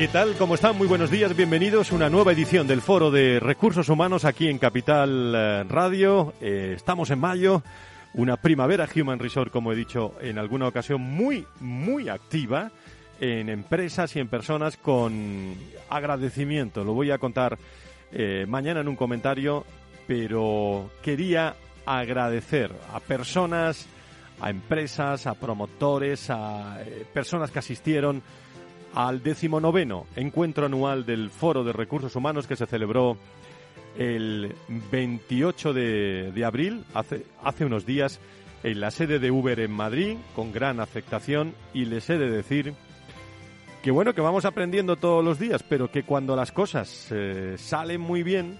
¿Qué tal? ¿Cómo están? Muy buenos días, bienvenidos a una nueva edición del Foro de Recursos Humanos aquí en Capital eh, Radio. Eh, estamos en mayo, una primavera Human Resort, como he dicho en alguna ocasión, muy, muy activa en empresas y en personas con agradecimiento. Lo voy a contar eh, mañana en un comentario, pero quería agradecer a personas, a empresas, a promotores, a personas que asistieron al decimonoveno encuentro anual del Foro de Recursos Humanos que se celebró el 28 de, abril, hace, unos días, en la sede de Uber en Madrid, con gran aceptación, y les he de decir que bueno, que vamos aprendiendo todos los días, pero que cuando las cosas eh, salen muy bien,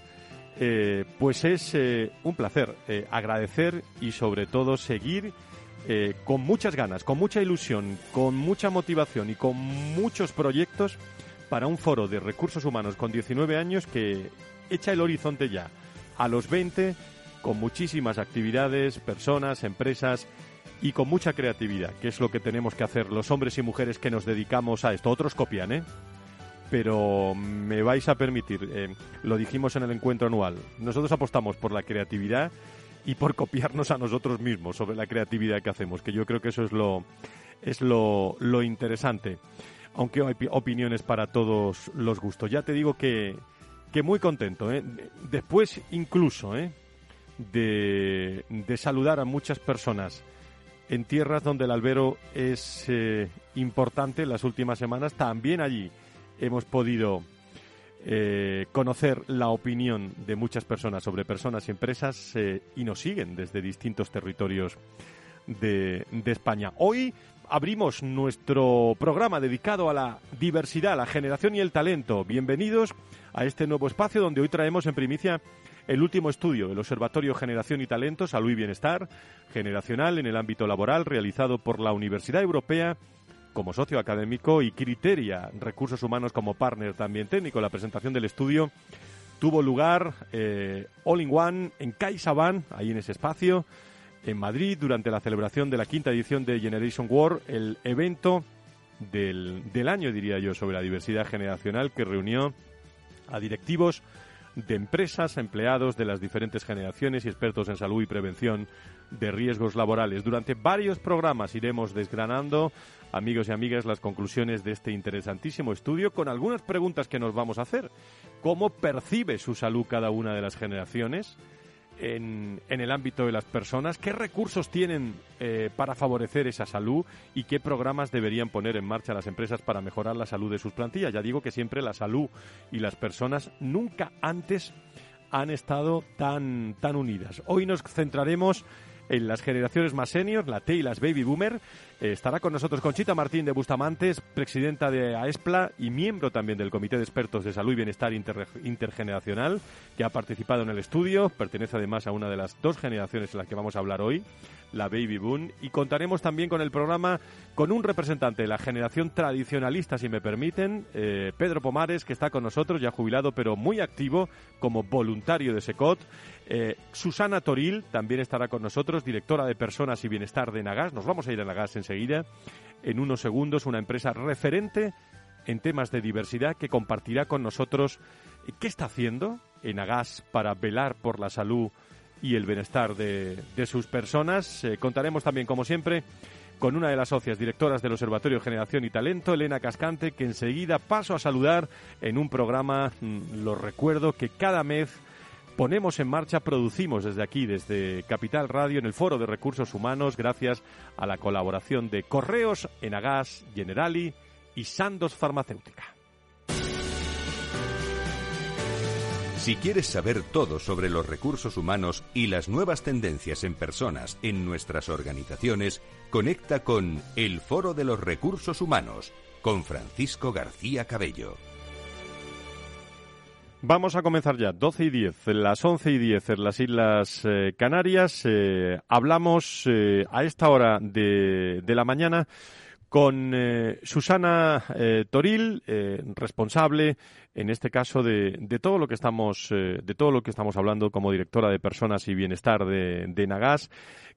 eh, pues es eh, un placer agradecer y sobre todo seguir eh, con muchas ganas, con mucha ilusión, con mucha motivación y con muchos proyectos para un foro de recursos humanos con 19 años que echa el horizonte ya a los 20 con muchísimas actividades, personas, empresas y con mucha creatividad, que es lo que tenemos que hacer los hombres y mujeres que nos dedicamos a esto. Otros copian, ¿eh? Pero me vais a permitir, eh, lo dijimos en el encuentro anual, nosotros apostamos por la creatividad y por copiarnos a nosotros mismos sobre la creatividad que hacemos, que yo creo que eso es lo, es lo, lo interesante. Aunque hay opiniones para todos los gustos. Ya te digo que, que muy contento. ¿eh? Después incluso ¿eh? de, de, saludar a muchas personas en tierras donde el albero es eh, importante las últimas semanas, también allí hemos podido eh, conocer la opinión de muchas personas sobre personas y empresas eh, y nos siguen desde distintos territorios de, de, España. Hoy abrimos nuestro programa dedicado a la diversidad, la generación y el talento. Bienvenidos a este nuevo espacio donde hoy traemos en primicia el último estudio del Observatorio Generación y Talento, Salud y Bienestar Generacional en el ámbito laboral realizado por la Universidad Europea como socio académico y Criteria Recursos Humanos como partner también técnico. La presentación del estudio tuvo lugar eh, All in One en CaixaBank, ahí en ese espacio, en Madrid, durante la celebración de la quinta edición de Generation War, el evento del, del año, diría yo, sobre la diversidad generacional que reunió a directivos de empresas, empleados de las diferentes generaciones y expertos en salud y prevención de riesgos laborales. Durante varios programas iremos desgranando amigos y amigas, las conclusiones de este interesantísimo estudio con algunas preguntas que nos vamos a hacer. ¿Cómo percibe su salud cada una de las generaciones? En, el ámbito de las personas, qué recursos tienen eh, para favorecer esa salud y qué programas deberían poner en marcha las empresas para mejorar la salud de sus plantillas. Ya digo que siempre la salud y las personas nunca antes han estado tan, tan unidas. Hoy nos centraremos en las generaciones más senior, la T y las baby boomer. Eh, estará con nosotros Conchita Martín de Bustamantes, presidenta de AESPLA y miembro también del Comité de Expertos de Salud y Bienestar Intergeneracional, que ha participado en el estudio. Pertenece además a una de las dos generaciones en las que vamos a hablar hoy, la baby boom. Y contaremos también con el programa con un representante de la generación tradicionalista, si me permiten, eh, Pedro Pomares, que está con nosotros, ya jubilado, pero muy activo como voluntario de SECOT. Eh, Susana Toril también estará con nosotros, directora de Personas y Bienestar de Nagas. Nos vamos a ir a Nagas enseguida. En unos segundos, una empresa referente en temas de diversidad que compartirá con nosotros eh, qué está haciendo en Nagas para velar por la salud y el bienestar de, sus personas. Eh, contaremos también, como siempre, con una de las socias directoras del Observatorio Generación y Talento, Elena Cascante, que enseguida paso a saludar en un programa, mm, lo recuerdo, que cada mes ponemos en marcha, producimos desde aquí, desde Capital Radio, en el Foro de Recursos Humanos, gracias a la colaboración de Correos, Enagas, Generali y Sandos Farmacéutica. Si quieres saber todo sobre los recursos humanos y las nuevas tendencias en personas en nuestras organizaciones, conecta con El Foro de los Recursos Humanos con Francisco García Cabello. Vamos a comenzar ya, 12 y 10, las 11 y 10 en las Islas eh, Canarias. Eh, hablamos eh, a esta hora de, de la mañana con Susana Toril, responsable, en este caso, de, de, todo lo que estamos, de todo lo que estamos hablando como directora de Personas y Bienestar de, de Nagas,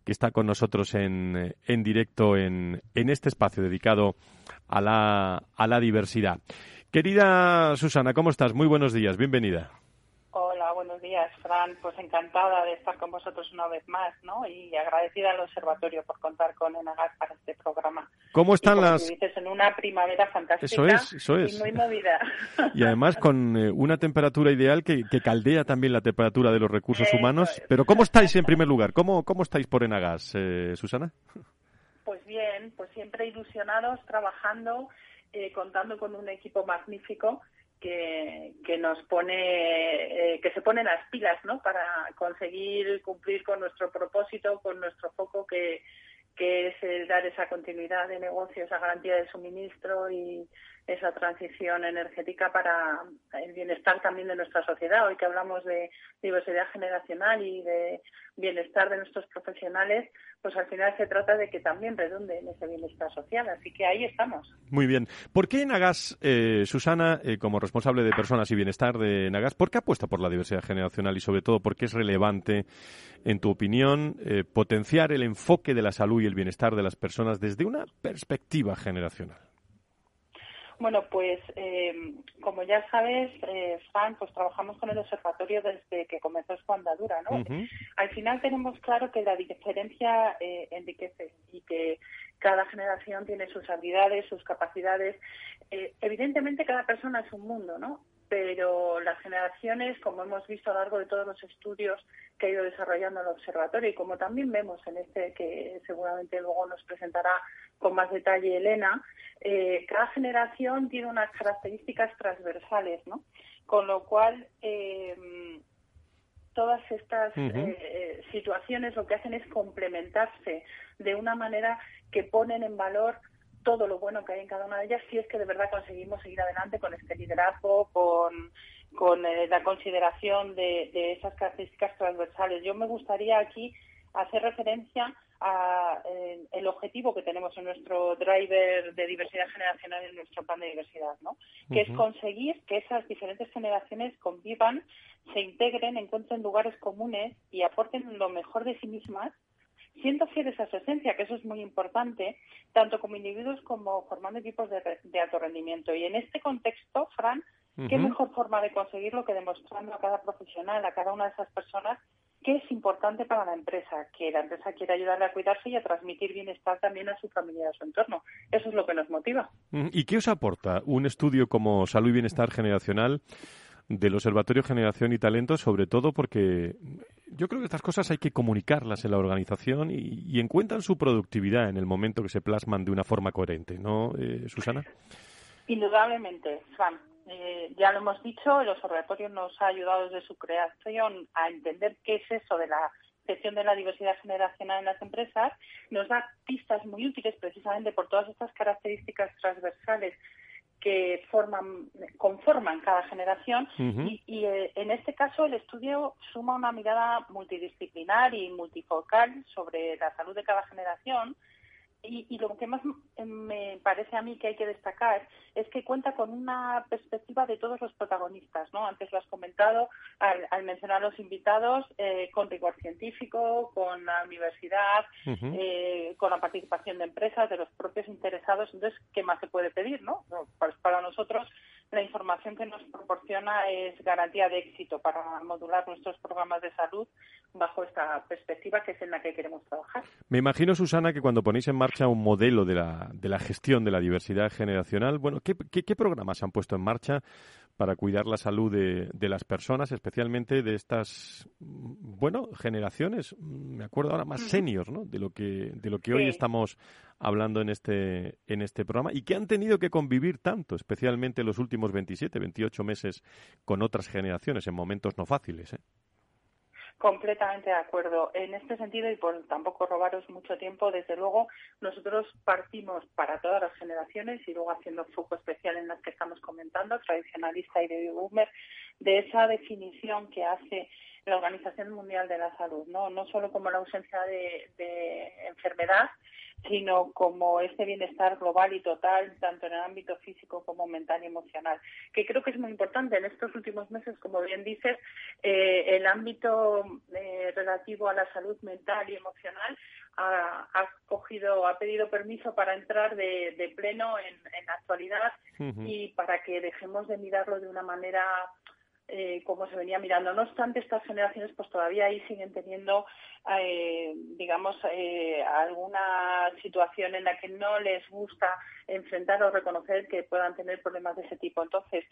que está con nosotros en, en directo en, en este espacio dedicado a la, a la diversidad. Querida Susana, ¿cómo estás? Muy buenos días, bienvenida. Buenos días, Fran. Pues encantada de estar con vosotros una vez más, ¿no? Y agradecida al observatorio por contar con Enagas para este programa. ¿Cómo están las...? Dices, en una primavera fantástica eso es, eso es. y muy movida. Y además con eh, una temperatura ideal que, que, caldea también la temperatura de los recursos Eso humanos. es. Pero ¿cómo estáis en primer lugar? ¿Cómo, cómo estáis por Enagas, eh, Susana? Pues bien, pues siempre ilusionados, trabajando, eh, contando con un equipo magnífico que, que nos pone, eh, que se pone las pilas, ¿no? Para conseguir cumplir con nuestro propósito, con nuestro foco que, esa continuidad de negocio, esa garantía de suministro y esa transición energética para el bienestar también de nuestra sociedad. Hoy que hablamos de diversidad generacional y de bienestar de nuestros profesionales, pues al final se trata de que también redunde en ese bienestar social. Así que ahí estamos. Muy bien. ¿Por qué Nagas, eh, Susana, eh, como responsable de personas y bienestar de Nagas, por qué apuesta por la diversidad generacional y sobre todo por qué es relevante, en tu opinión, eh, potenciar el enfoque de la salud y el bienestar de las personas desde una perspectiva generacional? Bueno, pues eh, como ya sabes, eh, Fran, pues trabajamos con el observatorio desde que comenzó su andadura, ¿no? Uh -huh. Al final tenemos claro que la diferencia eh, enriquece y que cada generación tiene sus habilidades, sus capacidades. Eh, evidentemente cada persona es un mundo, ¿no? Pero las generaciones, como hemos visto a lo largo de todos los estudios que ha ido desarrollando el observatorio y como también vemos en este que seguramente luego nos presentará con más detalle Elena, eh, cada generación tiene unas características transversales, ¿no? Con lo cual, eh, todas estas uh -huh. eh, situaciones lo que hacen es complementarse de una manera que ponen en valor todo lo bueno que hay en cada una de ellas si es que de verdad conseguimos seguir adelante con este liderazgo, con, con eh, la consideración de, de, esas características transversales. Yo me gustaría aquí hacer referencia a eh, el objetivo que tenemos en nuestro driver de diversidad generacional en nuestro plan de diversidad, ¿no? Que uh -huh. es conseguir que esas diferentes generaciones convivan, se integren, encuentren lugares comunes y aporten lo mejor de sí mismas siendo fieles a su esencia, que eso es muy importante, tanto como individuos como formando equipos de, de alto rendimiento. Y en este contexto, Fran, uh -huh. ¿qué mejor forma de conseguirlo que demostrando a cada profesional, a cada una de esas personas, que es importante para la empresa, que la empresa quiere ayudarle a cuidarse y a transmitir bienestar también a su familia y a su entorno. Eso es lo que nos motiva. ¿Y qué os aporta un estudio como Salud y Bienestar Generacional? Del Observatorio Generación y Talento, sobre todo porque yo creo que estas cosas hay que comunicarlas en la organización y, y encuentran su productividad en el momento que se plasman de una forma coherente, ¿no, eh, Susana? Indudablemente, Fran. Eh, ya lo hemos dicho, el observatorio nos ha ayudado desde su creación a entender qué es eso de la gestión de la diversidad generacional en las empresas, nos da pistas muy útiles precisamente por todas estas características transversales que forman, conforman cada generación uh -huh. y, y eh, en este caso el estudio suma una mirada multidisciplinar y multifocal sobre la salud de cada generación y, y, lo que más me parece a mí que hay que destacar es que cuenta con una perspectiva de todos los protagonistas, ¿no? Antes lo has comentado al, al mencionar a los invitados, eh, con rigor científico, con la universidad, uh -huh. eh, con la participación de empresas, de los propios interesados. Entonces, ¿qué más se puede pedir, no? Pues para nosotros la información que nos proporciona es garantía de éxito para modular nuestros programas de salud bajo esta perspectiva que es en la que queremos trabajar. Me imagino, Susana, que cuando ponéis en marcha un modelo de la, de la gestión de la diversidad generacional, bueno, ¿qué, qué, qué programas han puesto en marcha para cuidar la salud de, de, las personas, especialmente de estas, bueno, generaciones, me acuerdo ahora más seniors, ¿no? De lo que, de lo que hoy estamos hablando en este, en este programa y que han tenido que convivir tanto, especialmente los últimos 27, 28 meses con otras generaciones en momentos no fáciles, ¿eh? Completamente de acuerdo. En este sentido, y por tampoco robaros mucho tiempo, desde luego nosotros partimos para todas las generaciones y luego haciendo foco especial en las que estamos comentando, tradicionalista y de boomer, de esa definición que hace la Organización Mundial de la Salud, no, no solo como la ausencia de, de enfermedad, sino como este bienestar global y total, tanto en el ámbito físico como mental y emocional, que creo que es muy importante. En estos últimos meses, como bien dices, eh, el ámbito eh, relativo a la salud mental y emocional ha, cogido, ha pedido permiso para entrar de, pleno en, la actualidad y para que dejemos de mirarlo de una manera eh, como se venía mirando. No obstante, estas generaciones pues todavía ahí siguen teniendo, eh, digamos, eh, alguna situación en la que no les gusta enfrentar o reconocer que puedan tener problemas de ese tipo. Entonces,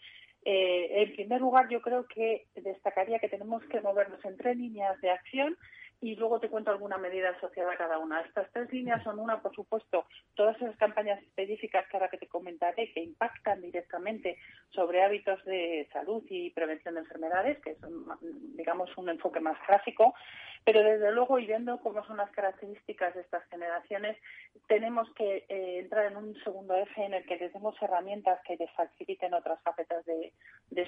en primer lugar, yo creo que destacaría que tenemos que movernos en tres líneas de acción y luego te cuento alguna medida asociada a cada una. Estas tres líneas son una, por supuesto, todas esas campañas específicas que ahora que te comentaré que impactan directamente sobre hábitos de salud y prevención de enfermedades, que es, digamos, un enfoque más clásico, pero desde luego, y viendo cómo son las características de estas generaciones, tenemos que eh, entrar en un segundo eje en el que les demos herramientas que les faciliten otras facetas de,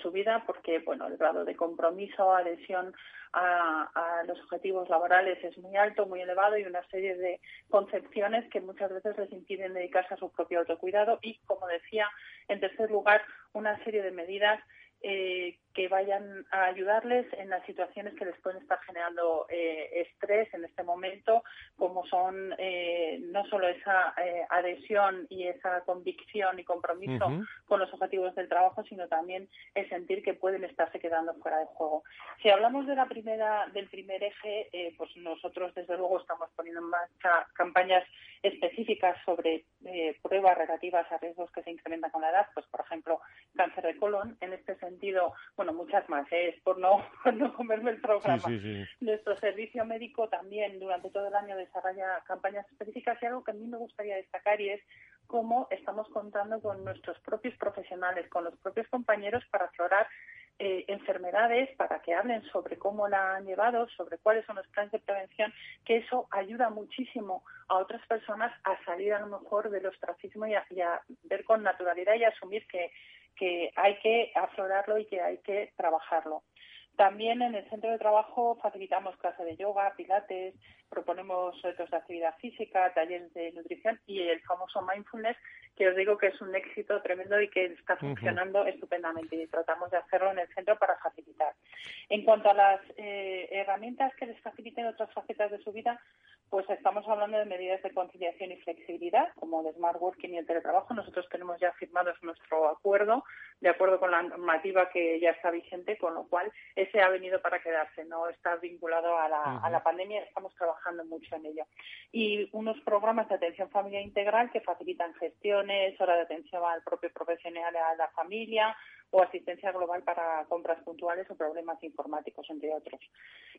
su vida, porque bueno, el grado de compromiso, adhesión a, a, los objetivos laborales es muy alto, muy elevado y una serie de concepciones que muchas veces les impiden dedicarse a su propio autocuidado. Y, como decía, en tercer lugar, una serie de medidas eh, que vayan a ayudarles en las situaciones que les pueden estar generando eh, estrés en este momento, como son eh, no solo esa adhesión y esa convicción y compromiso con los objetivos del trabajo, sino también el sentir que pueden estarse quedando fuera de juego. Si hablamos de la primera, del primer eje, pues nosotros desde luego estamos poniendo en marcha campañas específicas sobre pruebas relativas a riesgos que se incrementan con la edad, pues por ejemplo cáncer de colon. En este sentido, bueno, muchas más, ¿eh? es por no, no comerme el programa. Nuestro servicio médico también durante todo el año desarrolla campañas específicas y algo que a mí me gustaría destacar y es cómo estamos contando con nuestros propios profesionales, con los propios compañeros para aflorar eh, enfermedades para que hablen sobre cómo la han llevado, sobre cuáles son los planes de prevención, que eso ayuda muchísimo a otras personas a salir a lo mejor del ostracismo y a, y a ver con naturalidad y asumir que que hay que aflorarlo y que hay que trabajarlo. También en el centro de trabajo facilitamos clases de yoga, pilates, proponemos retos de actividad física, talleres de nutrición y el famoso mindfulness, que os digo que es un éxito tremendo y que está funcionando estupendamente y tratamos de hacerlo en el centro para facilitar. En cuanto a las eh, herramientas que les faciliten otras facetas de su vida, pues estamos hablando de medidas de conciliación y flexibilidad, como el smart working y el teletrabajo. Nosotros tenemos ya firmados nuestro acuerdo, de acuerdo con la normativa que ya está vigente, con lo cual ese ha venido para quedarse, no está vinculado a la, a la pandemia, estamos trabajando mucho en ello. Y unos programas de atención familiar integral que facilitan gestiones, hora de atención al propio profesional a la familia, o asistencia global para compras puntuales o problemas informáticos, entre otros.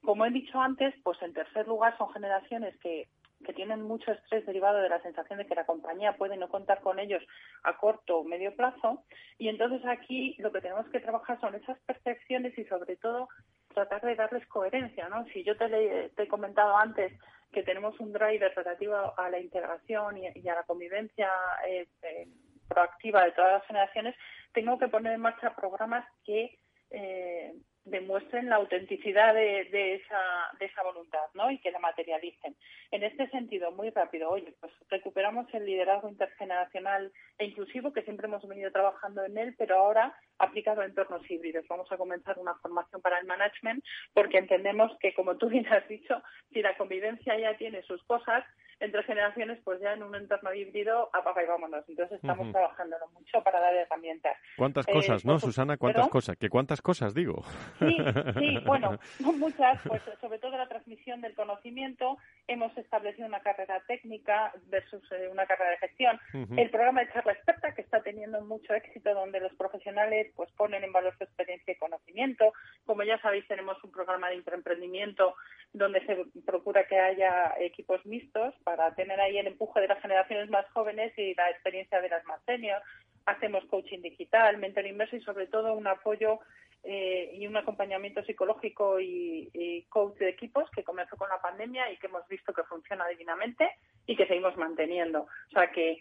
Como he dicho antes, pues en tercer lugar son generaciones que, que tienen mucho estrés derivado de la sensación de que la compañía puede no contar con ellos a corto o medio plazo. Y entonces aquí lo que tenemos que trabajar son esas percepciones y sobre todo tratar de darles coherencia, ¿no? Si yo te, he comentado antes que tenemos un driver relativo a la integración y, a la convivencia eh, eh, proactiva de todas las generaciones, tengo que poner en marcha programas que eh, demuestren la autenticidad de, esa, de esa voluntad ¿no? y que la materialicen. En este sentido, muy rápido, oye, pues recuperamos el liderazgo intergeneracional e inclusivo que siempre hemos venido trabajando en él, pero ahora aplicado a entornos híbridos. Vamos a comenzar una formación para el management porque entendemos que, como tú bien has dicho, si la convivencia ya tiene sus cosas, entre generaciones, pues ya en un entorno híbrido, apaga y vámonos. Entonces estamos trabajando mucho para dar herramientas. ¿Cuántas cosas, no, Susana? ¿Cuántas cosas? ¿Qué cuántas cosas digo? Sí, sí, bueno, muchas, pues sobre todo la transmisión del conocimiento. Hemos establecido una carrera técnica versus una carrera de gestión. El programa de charla experta, que está teniendo mucho éxito, donde los profesionales pues ponen en valor su experiencia y conocimiento. Como ya sabéis, tenemos un programa de emprendimiento donde se procura que haya equipos mixtos para tener ahí el empuje de las generaciones más jóvenes y la experiencia de las más senior. Hacemos coaching digital, mentor inverso y sobre todo un apoyo eh, y un acompañamiento psicológico y, coach de equipos que comenzó con la pandemia y que hemos visto que funciona divinamente y que seguimos manteniendo. O sea que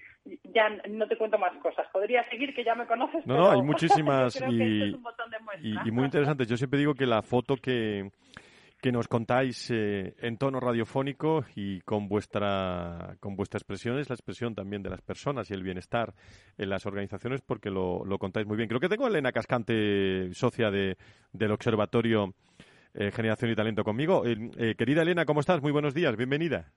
ya no te cuento más cosas. Podría seguir, que ya me conoces. No, no, hay muchísimas y, y, muy interesantes. Yo siempre digo que la foto que, que nos contáis eh, en tono radiofónico y con vuestra, con vuestra expresión es la expresión también de las personas y el bienestar en las organizaciones porque lo, lo contáis muy bien. Creo que tengo a Elena Cascante, socia de, del Observatorio eh, Generación y Talento conmigo. Eh, querida Elena, ¿cómo estás? Muy buenos días, bienvenida.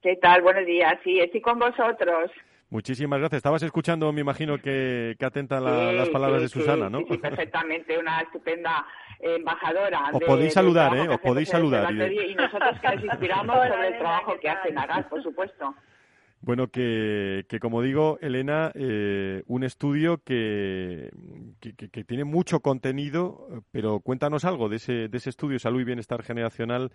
¿Qué tal? Buenos días. Sí, estoy con vosotros. Muchísimas gracias. Estabas escuchando, me imagino que, que atenta las palabras de Susana, ¿no? Sí, perfectamente. Una estupenda embajadora. Os podéis saludar, ¿eh? Os podéis saludar. Y, nosotros que nos inspiramos sobre el trabajo que hace Nagal, por supuesto. Bueno, que, que como digo, Elena, eh, un estudio que, que, tiene mucho contenido, pero cuéntanos algo de ese, de ese estudio Salud y Bienestar Generacional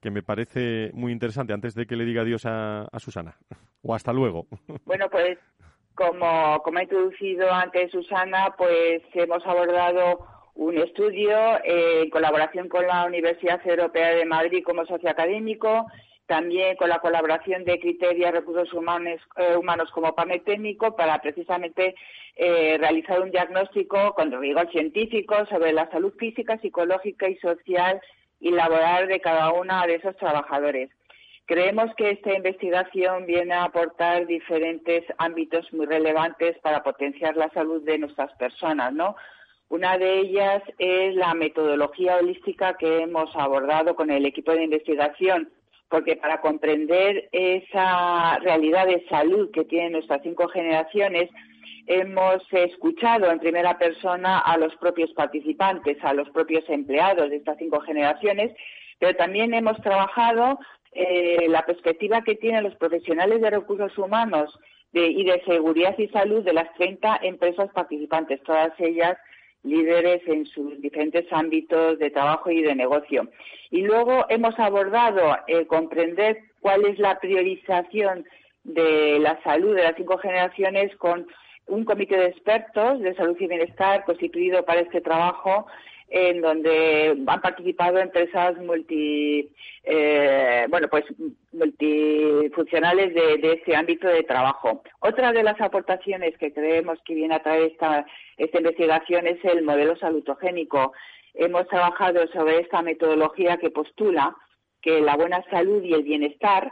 que me parece muy interesante antes de que le diga adiós a, Susana. O hasta luego. Bueno, pues como, como ha introducido antes Susana, pues hemos abordado un estudio eh, en colaboración con la Universidad Europea de Madrid como socio académico, también con la colaboración de Criteria Recursos Humanos, eh, humanos como panel técnico para precisamente eh, realizar un diagnóstico con rigor científico sobre la salud física, psicológica y social y laboral de cada uno de esos trabajadores. Creemos que esta investigación viene a aportar diferentes ámbitos muy relevantes para potenciar la salud de nuestras personas, ¿no? Una de ellas es la metodología holística que hemos abordado con el equipo de investigación, porque para comprender esa realidad de salud que tienen nuestras cinco generaciones, hemos escuchado en primera persona a los propios participantes, a los propios empleados de estas cinco generaciones, pero también hemos trabajado eh, la perspectiva que tienen los profesionales de recursos humanos y de seguridad y salud de las 30 empresas participantes, todas ellas líderes en sus diferentes ámbitos de trabajo y de negocio. Y luego hemos abordado eh, comprender cuál es la priorización de la salud de las cinco generaciones con un comité de expertos de salud y bienestar constituido para este trabajo en donde han participado empresas multi, eh, bueno, pues multifuncionales de, de, este ámbito de trabajo. Otra de las aportaciones que creemos que viene a traer esta, esta investigación es el modelo salutogénico. Hemos trabajado sobre esta metodología que postula que la buena salud y el bienestar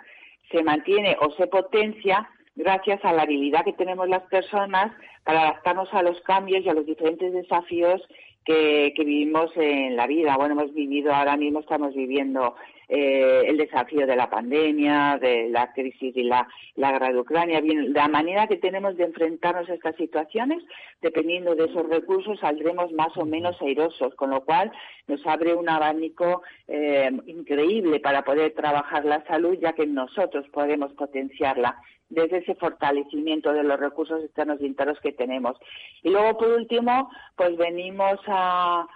se mantiene o se potencia gracias a la habilidad que tenemos las personas para adaptarnos a los cambios y a los diferentes desafíos que, vivimos en la vida. Bueno, hemos vivido, ahora mismo estamos viviendo eh, el desafío de la pandemia, de la crisis y la, la guerra de Ucrania. Bien, la manera que tenemos de enfrentarnos a estas situaciones, dependiendo de esos recursos, saldremos más o menos airosos, con lo cual nos abre un abanico eh, increíble para poder trabajar la salud, ya que nosotros podemos potenciarla desde ese fortalecimiento de los recursos externos y internos que tenemos. Y luego, por último, pues venimos a,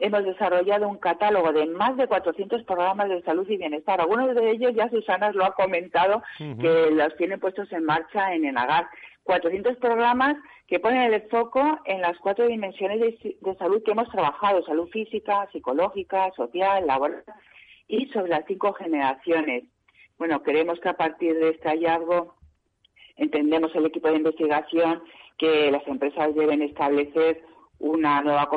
hemos desarrollado un catálogo de más de 400 programas de salud y bienestar. Algunos de ellos ya Susana lo ha comentado, que los tienen puestos en marcha en ENAGAR. 400 programas que ponen el foco en las cuatro dimensiones de, de salud que hemos trabajado, salud física, psicológica, social, laboral y sobre las cinco generaciones. Bueno, creemos que a partir de este hallazgo entendemos el equipo de investigación que las empresas deben establecer una nueva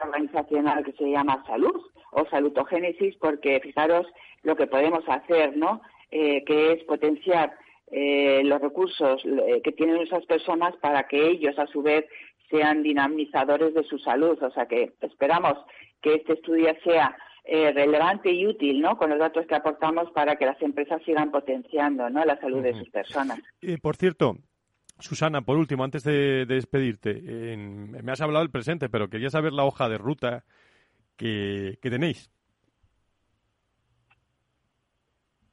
organizacional que se llama salud o salutogénesis porque fijaros lo que podemos hacer, ¿no? Eh, que es potenciar eh, los recursos eh, que tienen esas personas para que ellos a su vez sean dinamizadores de su salud. O sea que esperamos que este estudio sea eh, relevante y útil, ¿no? Con los datos que aportamos para que las empresas sigan potenciando, ¿no? La salud de sus personas. por cierto, Susana, por último, antes de, despedirte, me has hablado del presente, pero quería saber la hoja de ruta que, tenéis.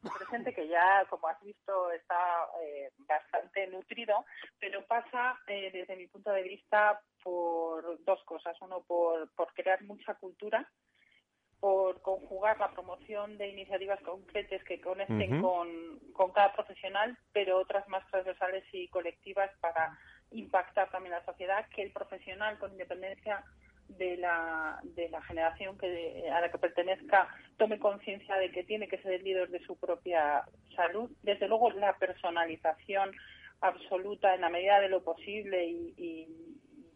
presente que ya, como has visto, está eh, bastante nutrido, pero pasa, eh, desde mi punto de vista, por dos cosas. Uno, por crear mucha cultura por conjugar la promoción de iniciativas concretas que conecten con, con, cada profesional, pero otras más transversales y colectivas para impactar también la sociedad, que el profesional, con independencia de la, de la generación que, a la que pertenezca, tome conciencia de que tiene que ser el líder de su propia salud. Desde luego, la personalización absoluta en la medida de lo posible y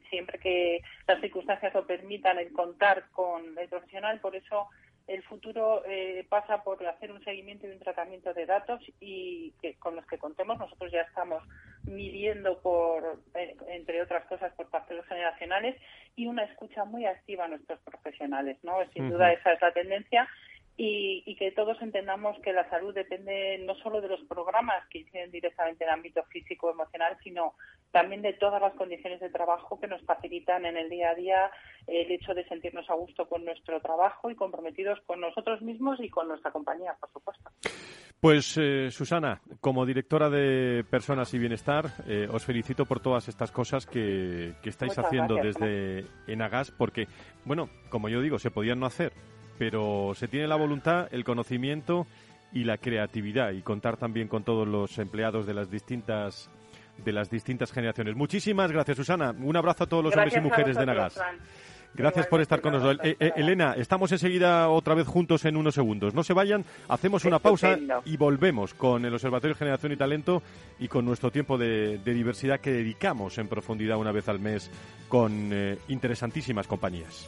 siempre que las circunstancias lo permitan, el contar con el profesional. Por eso el futuro eh, pasa por hacer un seguimiento y un tratamiento de datos y que con los que contemos. Nosotros ya estamos midiendo por eh, entre otras cosas por factores generacionales y una escucha muy activa a nuestros profesionales no sin duda esa es la tendencia y, que todos entendamos que la salud depende no solo de los programas que inciden directamente en el ámbito físico emocional, sino también de todas las condiciones de trabajo que nos facilitan en el día a día el hecho de sentirnos a gusto con nuestro trabajo y comprometidos con nosotros mismos y con nuestra compañía, por supuesto. Pues eh, Susana, como directora de Personas y Bienestar, eh, os felicito por todas estas cosas que, estáis haciendo desde Enagas, porque, bueno, como yo digo, se podían no hacer, pero se tiene la voluntad, el conocimiento y la creatividad y contar también con todos los empleados de las distintas de las distintas generaciones. Muchísimas gracias, Susana. Un abrazo a todos los hombres y mujeres de Nagas. Gracias por estar con nosotros. Eh, eh, Elena, estamos enseguida otra vez juntos en unos segundos. No se vayan, hacemos una pausa y volvemos con el Observatorio Generación y Talento y con nuestro tiempo de, diversidad que dedicamos en profundidad una vez al mes con eh, interesantísimas compañías.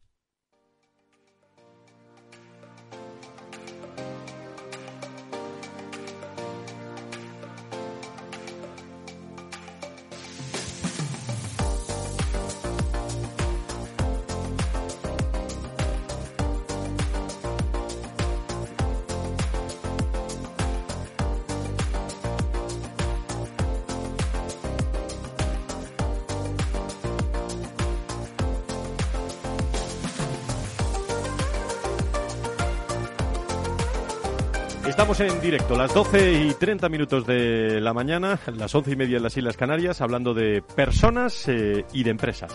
Estamos en directo, las 12 y 30 minutos de la mañana, las 11 y media en las Islas Canarias, hablando de personas eh, y de empresas.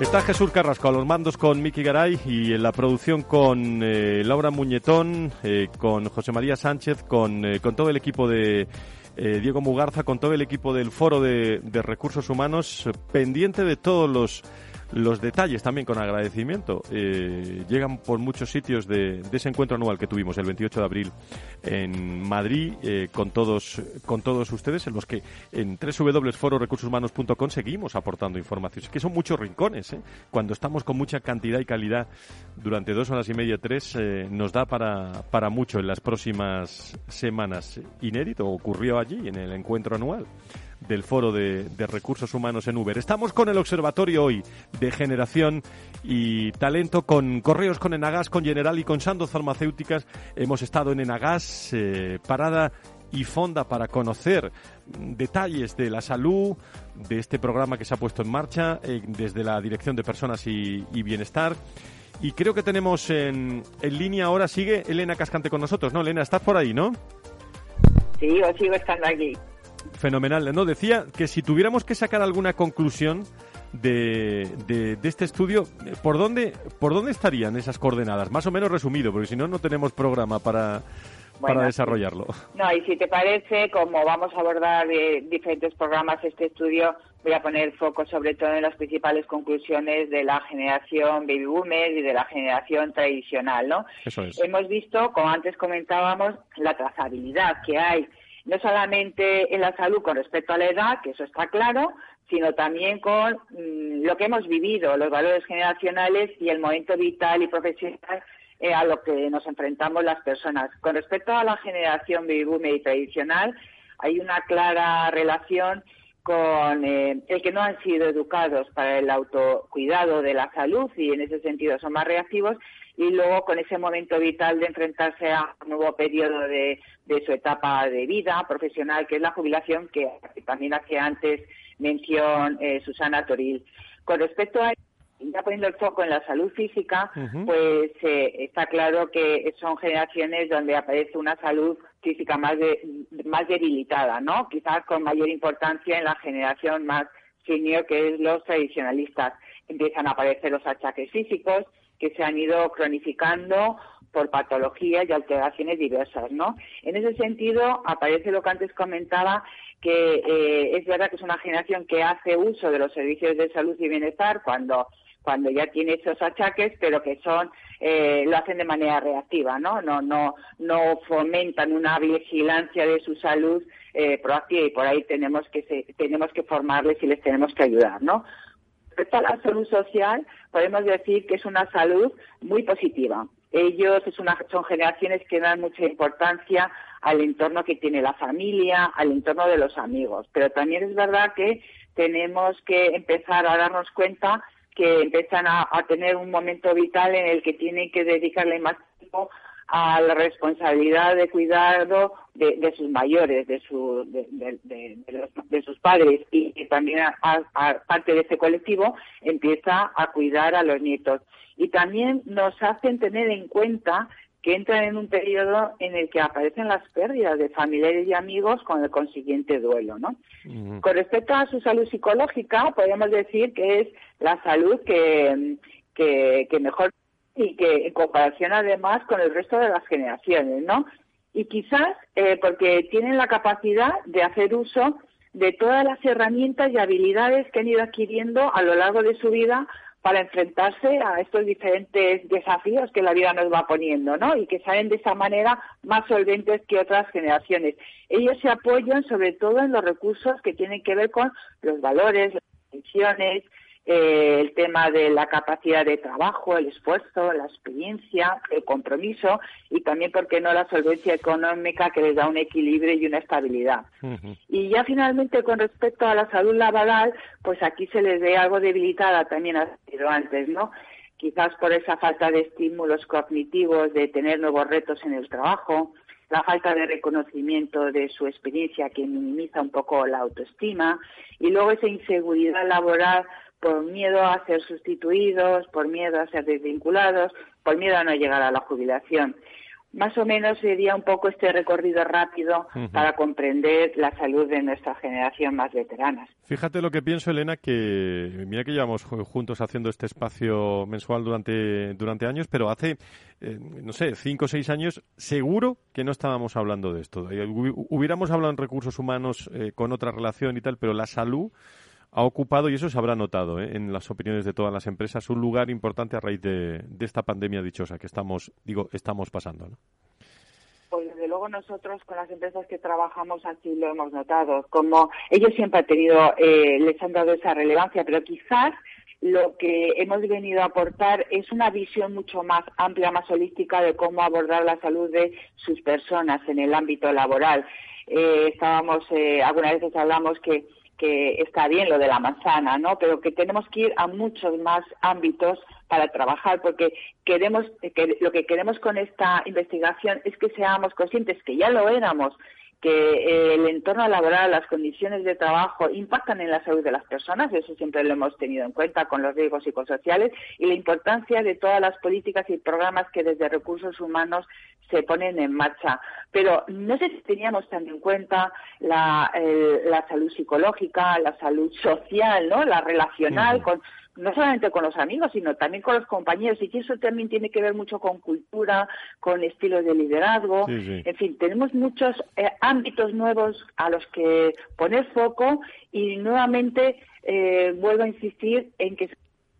Está Jesús Carrasco a los mandos con Miki Garay y en la producción con eh, Laura Muñetón, eh, con José María Sánchez, con, con todo el equipo de Diego Mugarza, con todo el equipo del Foro de Recursos Humanos, pendiente de todos los los detalles también con agradecimiento eh, llegan por muchos sitios de, ese encuentro anual que tuvimos el 28 de abril en Madrid eh, con todos con todos ustedes en los que en www.fororecursoshumanos.com seguimos aportando información. Es que son muchos rincones. ¿eh? Cuando estamos con mucha cantidad y calidad durante dos horas y media, tres, nos da para, para mucho en las próximas semanas. Inédito ocurrió allí en el encuentro anual del Foro de, Recursos Humanos en Uber. Estamos con el Observatorio hoy de Generación y Talento, con Correos, con Enagas, con General y con Sandoz Farmacéuticas. Hemos estado en Enagas, eh, parada y fonda para conocer detalles de la salud, de este programa que se ha puesto en marcha eh, desde la Dirección de Personas y, Bienestar. Y creo que tenemos en, en, línea ahora, sigue Elena Cascante con nosotros, ¿no? Elena, estás por ahí, ¿no? Sí, yo sigo estando aquí. Fenomenal. No, decía que si tuviéramos que sacar alguna conclusión de, de, este estudio, ¿por dónde, ¿por dónde estarían esas coordenadas? Más o menos resumido, porque si no, no tenemos programa para, para desarrollarlo. No, y si te parece, como vamos a abordar eh, diferentes programas este estudio, voy a poner foco sobre todo en las principales conclusiones de la generación baby boomer y de la generación tradicional, ¿no? Eso es. Hemos visto, como antes comentábamos, la trazabilidad que hay no solamente en la salud con respecto a la edad, que eso está claro, sino también con mm, lo que hemos vivido, los valores generacionales y el momento vital y profesional eh, a lo que nos enfrentamos las personas. Con respecto a la generación baby boomer y tradicional, hay una clara relación con eh, el que no han sido educados para el autocuidado de la salud y en ese sentido son más reactivos y luego con ese momento vital de enfrentarse a un nuevo periodo de, su etapa de vida profesional, que es la jubilación, que también hacía antes mención eh, Susana Toril. Con respecto a ya poniendo el foco en la salud física, pues eh, está claro que son generaciones donde aparece una salud física más, más debilitada, ¿no? Quizás con mayor importancia en la generación más senior, que es los tradicionalistas. Empiezan a aparecer los achaques físicos, que se han ido cronificando por patologías y alteraciones diversas, ¿no? En ese sentido, aparece lo que antes comentaba, que eh, es verdad que es una generación que hace uso de los servicios de salud y bienestar cuando cuando ya tiene esos achaques, pero que son eh, lo hacen de manera reactiva, ¿no? No no no fomentan una vigilancia de su salud eh, proactiva y por ahí tenemos que tenemos que formarles y les tenemos que ayudar, ¿no? respecto a la salud social, podemos decir que es una salud muy positiva. Ellos es una, son generaciones que dan mucha importancia al entorno que tiene la familia, al entorno de los amigos. Pero también es verdad que tenemos que empezar a darnos cuenta que empiezan a, a tener un momento vital en el que tienen que dedicarle más tiempo a la responsabilidad de cuidado de, sus mayores, de, su, de, sus padres y, también a, parte de ese colectivo empieza a cuidar a los nietos. Y también nos hacen tener en cuenta que entran en un periodo en el que aparecen las pérdidas de familiares y amigos con el consiguiente duelo, ¿no? Con respecto a su salud psicológica, podemos decir que es la salud que, que, que mejor y que en comparación además con el resto de las generaciones, ¿no? Y quizás eh, porque tienen la capacidad de hacer uso de todas las herramientas y habilidades que han ido adquiriendo a lo largo de su vida para enfrentarse a estos diferentes desafíos que la vida nos va poniendo, ¿no? Y que salen de esa manera más solventes que otras generaciones. Ellos se apoyan sobre todo en los recursos que tienen que ver con los valores, las decisiones, eh, el tema de la capacidad de trabajo, el esfuerzo, la experiencia, el compromiso y también, ¿por qué no?, la solvencia económica que les da un equilibrio y una estabilidad. Y ya finalmente, con respecto a la salud laboral, pues aquí se les ve algo debilitada también, ha sido antes, ¿no? Quizás por esa falta de estímulos cognitivos, de tener nuevos retos en el trabajo, la falta de reconocimiento de su experiencia que minimiza un poco la autoestima y luego esa inseguridad laboral por miedo a ser sustituidos, por miedo a ser desvinculados, por miedo a no llegar a la jubilación. Más o menos sería un poco este recorrido rápido para comprender la salud de nuestra generación más veteranas. Fíjate lo que pienso, Elena, que mira que llevamos juntos haciendo este espacio mensual durante, durante años, pero hace, eh, no sé, cinco o seis años, seguro que no estábamos hablando de esto. Eh, hubiéramos hablado en recursos humanos eh, con otra relación y tal, pero la salud ha ocupado, y eso se habrá notado ¿eh? en las opiniones de todas las empresas, un lugar importante a raíz de, esta pandemia dichosa que estamos, digo, estamos pasando. ¿no? Pues desde luego nosotros con las empresas que trabajamos así lo hemos notado, como ellos siempre han tenido, eh, les han dado esa relevancia, pero quizás lo que hemos venido a aportar es una visión mucho más amplia, más holística de cómo abordar la salud de sus personas en el ámbito laboral. Eh, estábamos, eh, algunas veces hablamos que que está bien lo de la manzana, ¿no? Pero que tenemos que ir a muchos más ámbitos para trabajar, porque queremos, que, lo que queremos con esta investigación es que seamos conscientes, que ya lo éramos, que eh, el entorno laboral, las condiciones de trabajo impactan en la salud de las personas, eso siempre lo hemos tenido en cuenta con los riesgos psicosociales, y la importancia de todas las políticas y programas que desde recursos humanos se ponen en marcha. Pero no sé si teníamos tan en cuenta la, la salud psicológica, la salud social, ¿no? la relacional, con no solamente con los amigos, sino también con los compañeros. Y eso también tiene que ver mucho con cultura, con estilos de liderazgo. En fin, tenemos muchos eh, ámbitos nuevos a los que poner foco y nuevamente eh, vuelvo a insistir en que es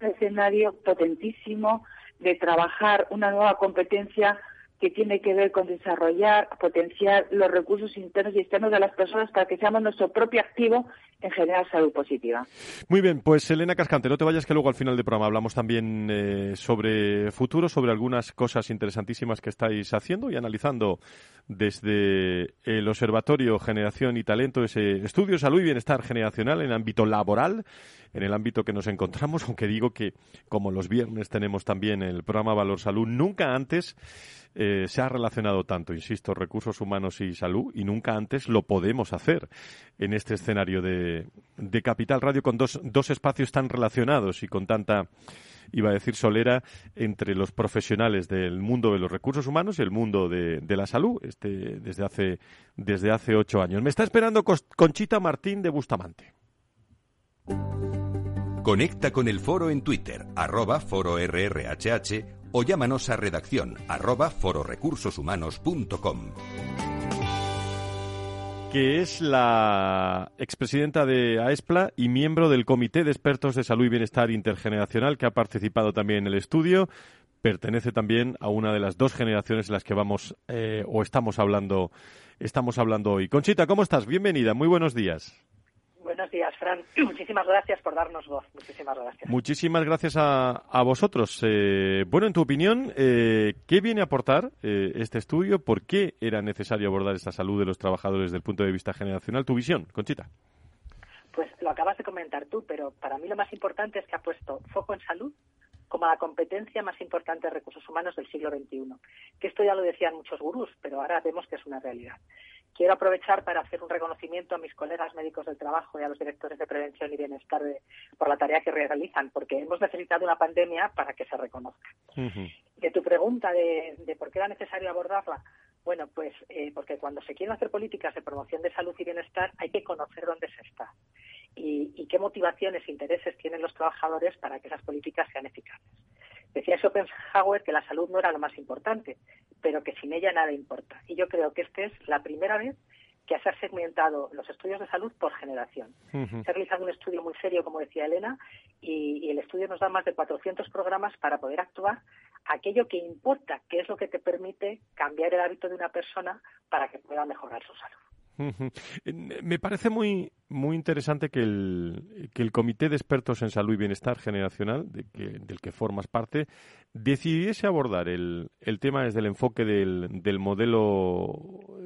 un escenario potentísimo de trabajar una nueva competencia que tiene que ver con desarrollar, potenciar los recursos internos y externos de las personas para que seamos nuestro propio activo en generar salud positiva. Muy bien, pues Elena Cascante, no te vayas que luego al final del programa hablamos también eh, sobre futuro, sobre algunas cosas interesantísimas que estáis haciendo y analizando desde el Observatorio Generación y Talento, ese estudio salud y bienestar generacional en ámbito laboral, en el ámbito que nos encontramos, aunque digo que como los viernes tenemos también el programa Valor Salud, nunca antes eh, se ha relacionado tanto, insisto, recursos humanos y salud, y nunca antes lo podemos hacer en este escenario de, Capital Radio con dos, dos espacios tan relacionados y con tanta iba a decir solera entre los profesionales del mundo de los recursos humanos y el mundo de, de, la salud este, desde hace desde hace ocho años. Me está esperando Conchita Martín de Bustamante. Conecta con el foro en Twitter, arroba foro o llámanos a redacción arroba fororecursoshumanos.com que es la expresidenta de AESPLA y miembro del Comité de Expertos de Salud y Bienestar Intergeneracional que ha participado también en el estudio. Pertenece también a una de las dos generaciones en las que vamos eh, o estamos hablando, estamos hablando hoy. Conchita, ¿cómo estás? Bienvenida, muy buenos días. Buenos días, Fran. Muchísimas gracias por darnos voz. Muchísimas gracias. Muchísimas gracias a, vosotros. Eh, bueno, en tu opinión, eh, ¿qué viene a aportar eh, este estudio? ¿Por qué era necesario abordar esta salud de los trabajadores desde el punto de vista generacional? Tu visión, Conchita. Pues lo acabas de comentar tú, pero para mí lo más importante es que ha puesto foco en salud como la competencia más importante de recursos humanos del siglo XXI. Que esto ya lo decían muchos gurús, pero ahora vemos que es una realidad. Quiero aprovechar para hacer un reconocimiento a mis colegas médicos del trabajo y a los directores de prevención y bienestar por la tarea que realizan, porque hemos necesitado una pandemia para que se reconozca. De tu pregunta de, por qué era necesario abordarla, bueno, pues eh, porque cuando se quieren hacer políticas de promoción de salud y bienestar hay que conocer dónde se está y, y qué motivaciones e intereses tienen los trabajadores para que esas políticas sean eficaces. Decía Schopenhauer que la salud no era lo más importante, pero que sin ella nada importa. Y yo creo que esta es la primera vez que se ha segmentado los estudios de salud por generación. Se ha realizado un estudio muy serio, como decía Elena, y, el estudio nos da más de 400 programas para poder actuar aquello que importa, que es lo que te permite cambiar el hábito de una persona para que pueda mejorar su salud. Me parece muy, muy interesante que el, que el Comité de Expertos en Salud y Bienestar Generacional, del que formas parte, decidiese abordar el, el tema desde el enfoque del, del modelo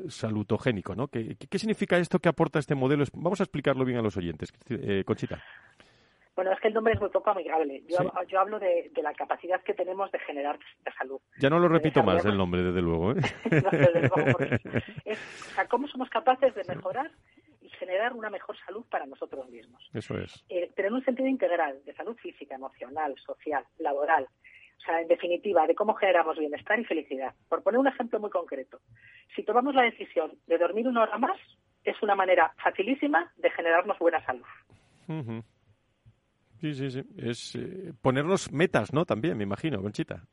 salutogénico. ¿no? ¿Qué, ¿Qué, significa esto? ¿Qué aporta este modelo? Vamos a explicarlo bien a los oyentes. Eh, Conchita. Bueno, es que el nombre es muy poco amigable. Yo, yo hablo de, la capacidad que tenemos de generar de salud. Ya no lo repito más el nombre, desde luego. ¿eh? es, o sea, ¿cómo somos capaces de mejorar y generar una mejor salud para nosotros mismos? Eso es. Eh, pero en un sentido integral, de salud física, emocional, social, laboral. O sea, en definitiva, de cómo generamos bienestar y felicidad. Por poner un ejemplo muy concreto, si tomamos la decisión de dormir una hora más, es una manera facilísima de generarnos buena salud. Sí, sí, sí. Es eh, ponernos metas, ¿no? También, me imagino, Conchita.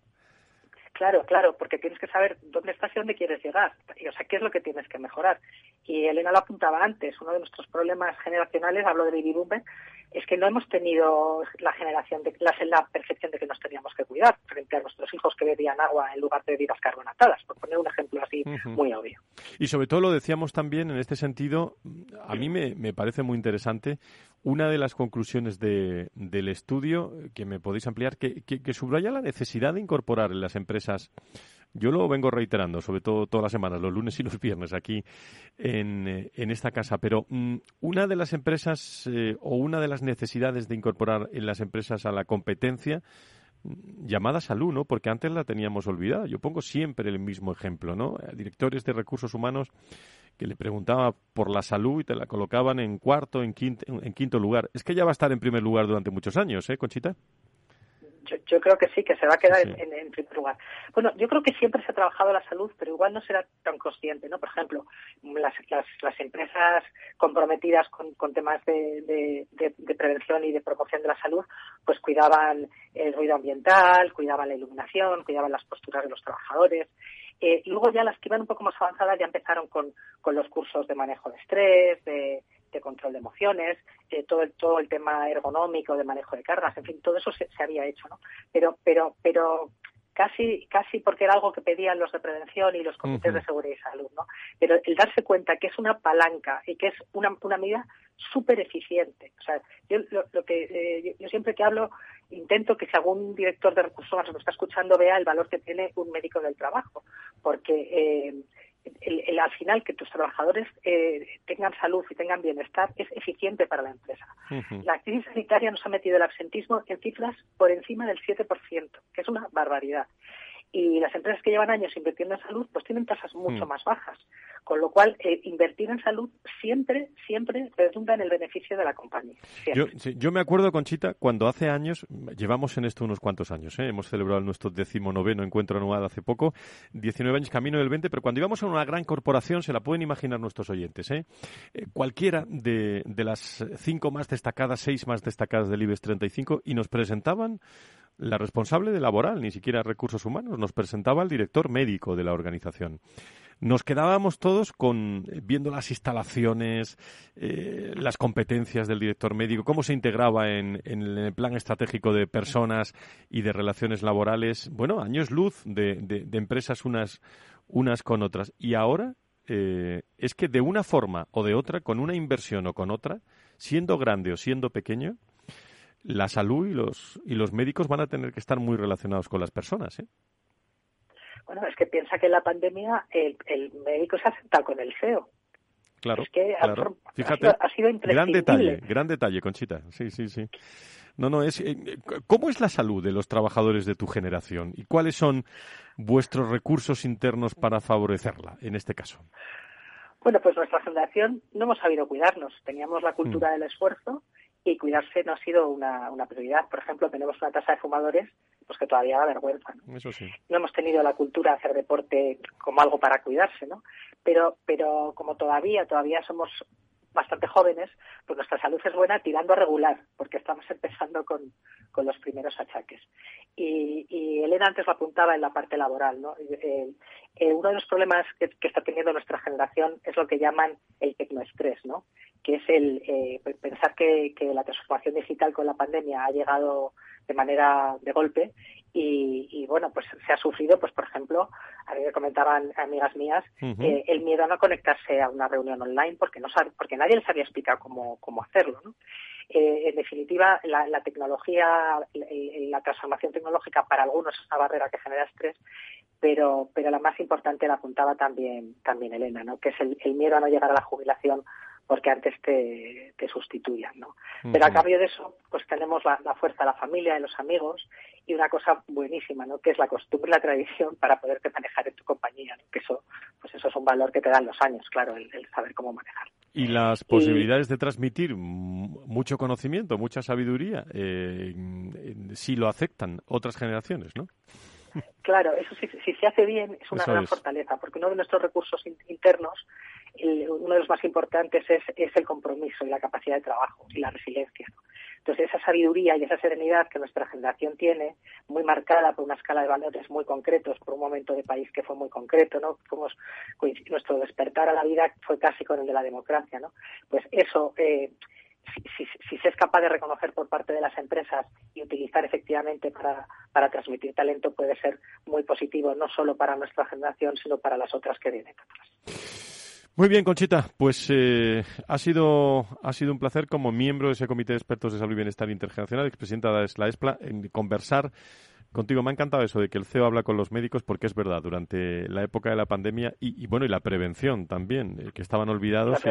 Claro, claro, porque tienes que saber dónde estás y dónde quieres llegar. Y, o sea, qué es lo que tienes que mejorar. Y Elena lo apuntaba antes, uno de nuestros problemas generacionales, hablo de baby boomer, es que no hemos tenido la generación de la, la percepción de que nos teníamos que cuidar frente a nuestros hijos que bebían agua en lugar de bebidas carbonatadas, por poner un ejemplo así muy obvio. Y sobre todo lo decíamos también en este sentido, a mí me, me parece muy interesante una de las conclusiones de, del estudio que me podéis ampliar, que, subraya la necesidad de incorporar en las empresas yo lo vengo reiterando, sobre todo todas las semanas, los lunes y los viernes, aquí en, eh, esta casa. Pero mm, una de las empresas eh, o una de las necesidades de incorporar en las empresas a la competencia mm, llamada salud, ¿no? Porque antes la teníamos olvidada. Yo pongo siempre el mismo ejemplo, ¿no? Directores de recursos humanos que le preguntaba por la salud y te la colocaban en cuarto, en quinto, en quinto lugar. Es que ya va a estar en primer lugar durante muchos años, ¿eh, Conchita? yo, creo que sí, que se va a quedar en, primer lugar. Bueno, yo creo que siempre se ha trabajado la salud, pero igual no será tan consciente, ¿no? Por ejemplo, las, las, empresas comprometidas con, con temas de, de, prevención y de promoción de la salud, pues cuidaban el ruido ambiental, cuidaban la iluminación, cuidaban las posturas de los trabajadores. Eh, luego ya las que iban un poco más avanzadas ya empezaron con, con los cursos de manejo de estrés, de, de control de emociones, eh, todo, el, todo el tema ergonómico de manejo de cargas, en fin, todo eso se, había hecho, ¿no? Pero, pero, pero casi, casi porque era algo que pedían los de prevención y los comités de seguridad y salud, ¿no? Pero el darse cuenta que es una palanca y que es una, una medida súper eficiente. O sea, yo lo, que eh, yo, siempre que hablo intento que si algún director de recursos humanos me está escuchando vea el valor que tiene un médico del trabajo, porque eh, el, al final que tus trabajadores eh, tengan salud y tengan bienestar es eficiente para la empresa. La crisis sanitaria nos ha metido el absentismo en cifras por encima del 7%, que es una barbaridad y las empresas que llevan años invirtiendo en salud pues tienen tasas mucho mm. más bajas. Con lo cual, eh, invertir en salud siempre, siempre redunda en el beneficio de la compañía. Yo, yo, me acuerdo, Conchita, cuando hace años, llevamos en esto unos cuantos años, ¿eh? hemos celebrado nuestro decimonoveno encuentro anual hace poco, 19 años camino del 20, pero cuando íbamos a una gran corporación, se la pueden imaginar nuestros oyentes, ¿eh? eh cualquiera de, de las cinco más destacadas, seis más destacadas del IBEX 35, y nos presentaban la responsable de laboral, ni siquiera recursos humanos, nos presentaba el director médico de la organización. Nos quedábamos todos con eh, viendo las instalaciones, eh, las competencias del director médico, cómo se integraba en, el plan estratégico de personas y de relaciones laborales. Bueno, años luz de, empresas unas, unas con otras. Y ahora eh, es que de una forma o de otra, con una inversión o con otra, siendo grande o siendo pequeño, la salud y los, y los médicos van a tener que estar muy relacionados con las personas. ¿eh? Bueno, es que piensa que en la pandemia el, el médico se ha sentado con el CEO. Claro, Fíjate, ha sido, gran detalle, gran detalle, Conchita. Sí, sí, sí. No, no, es, eh, ¿cómo es la salud de los trabajadores de tu generación y cuáles son vuestros recursos internos para favorecerla en este caso? Bueno, pues nuestra generación no hemos sabido cuidarnos. Teníamos la cultura mm. del esfuerzo y cuidarse no ha sido una, una, prioridad. Por ejemplo, tenemos una tasa de fumadores pues que todavía da vergüenza. ¿no? Eso sí. no hemos tenido la cultura de hacer deporte como algo para cuidarse, ¿no? Pero, pero como todavía, todavía somos bastante jóvenes, pues nuestra salud es buena tirando a regular, porque estamos empezando con, los primeros achaques. Y, Elena antes lo apuntaba en la parte laboral. ¿no? Eh, eh, uno de los problemas que, está teniendo nuestra generación es lo que llaman el tecnoestrés, ¿no? Que es el eh, pensar que, la transformación digital con la pandemia ha llegado de manera de golpe y, bueno, pues se ha sufrido, pues por ejemplo, a mí me comentaban amigas mías, el miedo a no conectarse a una reunión online porque no sabe, porque nadie les había explicado cómo, cómo hacerlo, ¿no? Eh, en definitiva, la, tecnología, la, transformación tecnológica para algunos es una barrera que genera estrés, pero, pero la más importante la apuntaba también, también Elena, ¿no? que es el, miedo a no llegar a la jubilación porque antes te, te sustituyan, ¿no? Pero a cambio de eso, pues tenemos la, fuerza de la familia, de los amigos y una cosa buenísima, ¿no? Que es la costumbre, la tradición para poderte manejar en tu compañía, Que eso, pues eso es un valor que te dan los años, claro, el, saber cómo manejar. Y las posibilidades de transmitir mucho conocimiento, mucha sabiduría, eh, si lo aceptan otras generaciones, ¿no? Claro, eso si, si se hace bien es una gran fortaleza, porque uno de nuestros recursos internos, uno de los más importantes es, es, el compromiso y la capacidad de trabajo y la resiliencia. Entonces, esa sabiduría y esa serenidad que nuestra generación tiene, muy marcada por una escala de valores muy concretos, por un momento de país que fue muy concreto, ¿no? Como nuestro despertar a la vida fue casi con el de la democracia, ¿no? Pues eso, eh, si, se es capaz de reconocer por parte de las empresas y utilizar efectivamente para, para transmitir talento puede ser muy positivo, no solo para nuestra generación, sino para las otras que vienen atrás. Muy bien, Conchita. Pues eh, ha, sido, ha sido un placer como miembro de ese Comité de Expertos de Salud y Bienestar Intergeneracional, expresidenta de la ESPLA, en conversar contigo. Me ha encantado eso de que el CEO habla con los médicos porque es verdad, durante la época de la pandemia y, bueno, y la prevención también, eh, que estaban olvidados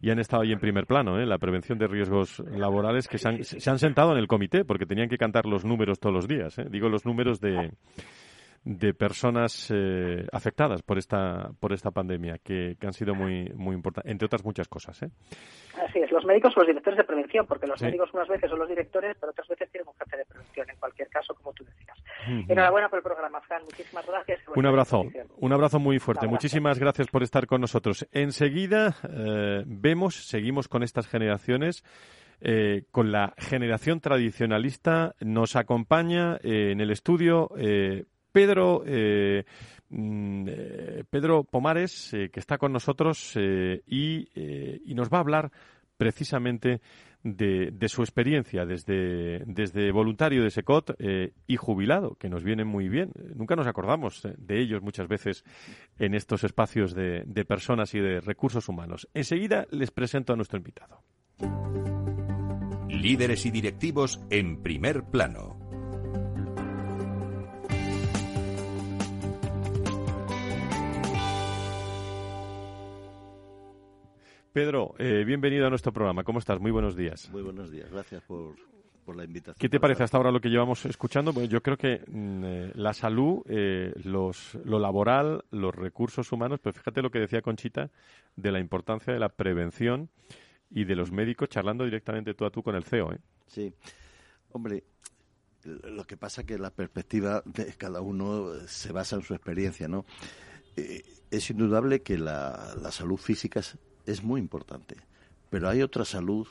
y han, estado ahí en primer plano, ¿eh? la prevención de riesgos laborales que se han, se han, sentado en el comité porque tenían que cantar los números todos los días. ¿eh? Digo los números de de personas eh, afectadas por esta por esta pandemia que, han sido muy muy importantes entre otras muchas cosas ¿eh? así es. Los médicos o los directores de prevención porque los médicos unas veces son los directores pero otras veces tienen un jefe de prevención en cualquier caso como tú decías. Enhorabuena por el programa Fran. Muchísimas gracias un abrazo. un abrazo muy fuerte. Muchísimas gracias por estar con nosotros. Enseguida eh, vemos seguimos con estas generaciones con la generación tradicionalista. Nos acompaña en el estudio eh, mm, eh, Pedro Pomares, eh, que está con nosotros y, nos va a hablar precisamente de, su experiencia desde, desde, voluntario de SECOT y jubilado, que nos viene muy bien. Nunca nos acordamos de ellos muchas veces en estos espacios de, de personas y de recursos humanos. Enseguida les presento a nuestro invitado. Líderes y directivos en primer plano. Pedro, eh, bienvenido a nuestro programa. ¿Cómo estás? Muy buenos días. Muy buenos días. Gracias por, la invitación. ¿Qué te parece hasta ahora lo que llevamos escuchando? Bueno, yo creo que mm, eh, la salud, eh, los, lo laboral, los recursos humanos, pero fíjate lo que decía Conchita de la importancia de la prevención y de los médicos charlando directamente tú a tú con el CEO. ¿eh? Sí. Hombre, lo que pasa es que la perspectiva de cada uno se basa en su experiencia, ¿no? es indudable que la, la salud física es es muy importante. Pero hay otra salud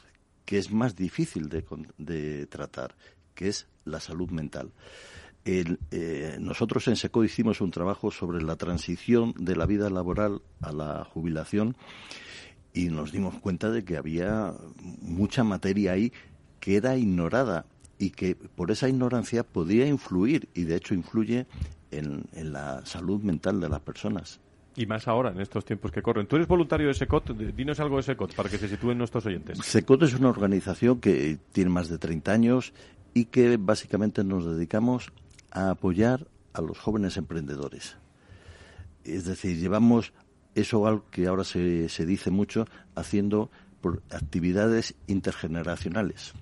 que es más difícil de, tratar, que es la salud mental. Eh, nosotros en SECO hicimos un trabajo sobre la transición de la vida laboral a la jubilación y nos dimos cuenta de que había mucha materia ahí que era ignorada y que por esa ignorancia podía influir y de hecho influye en la salud mental de las personas. Y más ahora, en estos tiempos que corren. Tú eres voluntario de SECOT. Dinos algo de SECOT para que se sitúen nuestros oyentes. SECOT es una organización que tiene más de 30 años y que básicamente nos dedicamos a apoyar a los jóvenes emprendedores. Es decir, llevamos eso algo que ahora se, se dice mucho, haciendo por actividades intergeneracionales.